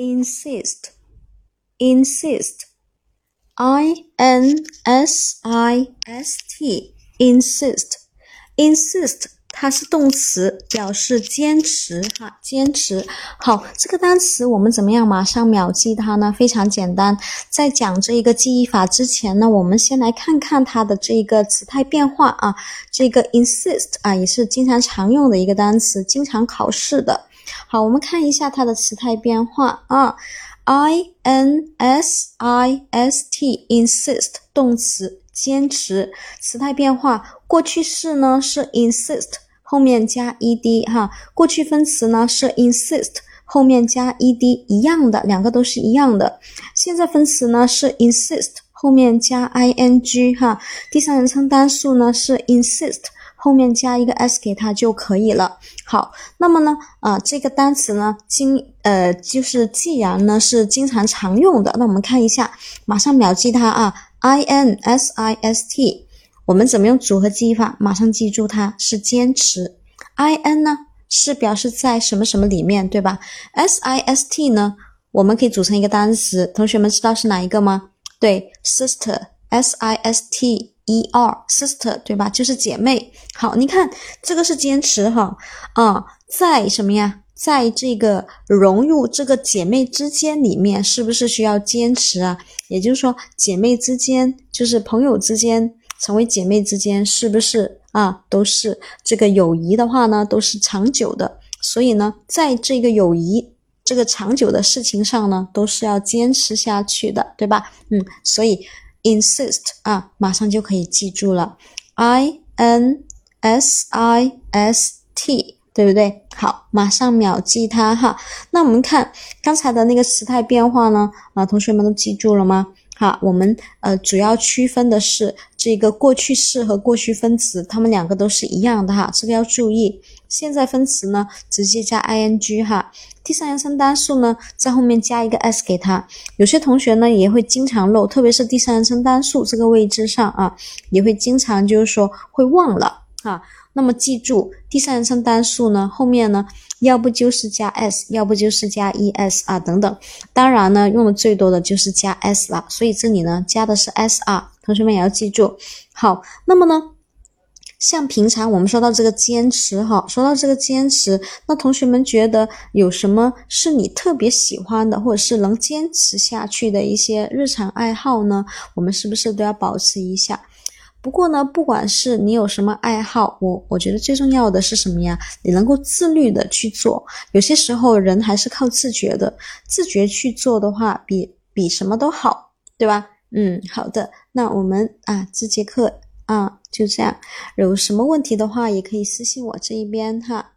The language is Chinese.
insist, insist, I N S I S T, insist, insist，它是动词，表示坚持哈，坚持。好，这个单词我们怎么样马上秒记它呢？非常简单，在讲这一个记忆法之前呢，我们先来看看它的这一个词态变化啊。这个 insist 啊，也是经常常用的一个单词，经常考试的。好，我们看一下它的词态变化啊，I N S I S T insist 动词坚持，词态变化，过去式呢是 insist 后面加 ed 哈，过去分词呢是 insist 后面加 ed 一样的，两个都是一样的。现在分词呢是 insist 后面加 ing 哈，第三人称单数呢是 insist。后面加一个 s 给它就可以了。好，那么呢，啊，这个单词呢，经呃，就是既然呢是经常常用的，那我们看一下，马上秒记它啊，i n s i s t，我们怎么用组合记忆法？马上记住它是坚持，i n 呢是表示在什么什么里面，对吧？s i s t 呢，我们可以组成一个单词，同学们知道是哪一个吗？对，sister s i s t e r，sister 对吧？就是姐妹。好，你看这个是坚持哈啊，在什么呀？在这个融入这个姐妹之间里面，是不是需要坚持啊？也就是说，姐妹之间就是朋友之间成为姐妹之间，是不是啊？都是这个友谊的话呢，都是长久的。所以呢，在这个友谊这个长久的事情上呢，都是要坚持下去的，对吧？嗯，所以。insist 啊，马上就可以记住了，i n s i s t，对不对？好，马上秒记它哈。那我们看刚才的那个时态变化呢？啊，同学们都记住了吗？好，我们呃主要区分的是这个过去式和过去分词，它们两个都是一样的哈，这个要注意。现在分词呢，直接加 ing 哈，第三人称单数呢，在后面加一个 s 给它。有些同学呢也会经常漏，特别是第三人称单数这个位置上啊，也会经常就是说会忘了啊。那么记住，第三人称单数呢，后面呢，要不就是加 s，要不就是加 es 啊等等。当然呢，用的最多的就是加 s 了，所以这里呢加的是 s 啊，同学们也要记住。好，那么呢，像平常我们说到这个坚持哈，说到这个坚持，那同学们觉得有什么是你特别喜欢的，或者是能坚持下去的一些日常爱好呢？我们是不是都要保持一下？不过呢，不管是你有什么爱好，我我觉得最重要的是什么呀？你能够自律的去做。有些时候人还是靠自觉的，自觉去做的话，比比什么都好，对吧？嗯，好的。那我们啊，这节课啊就这样。有什么问题的话，也可以私信我这一边哈。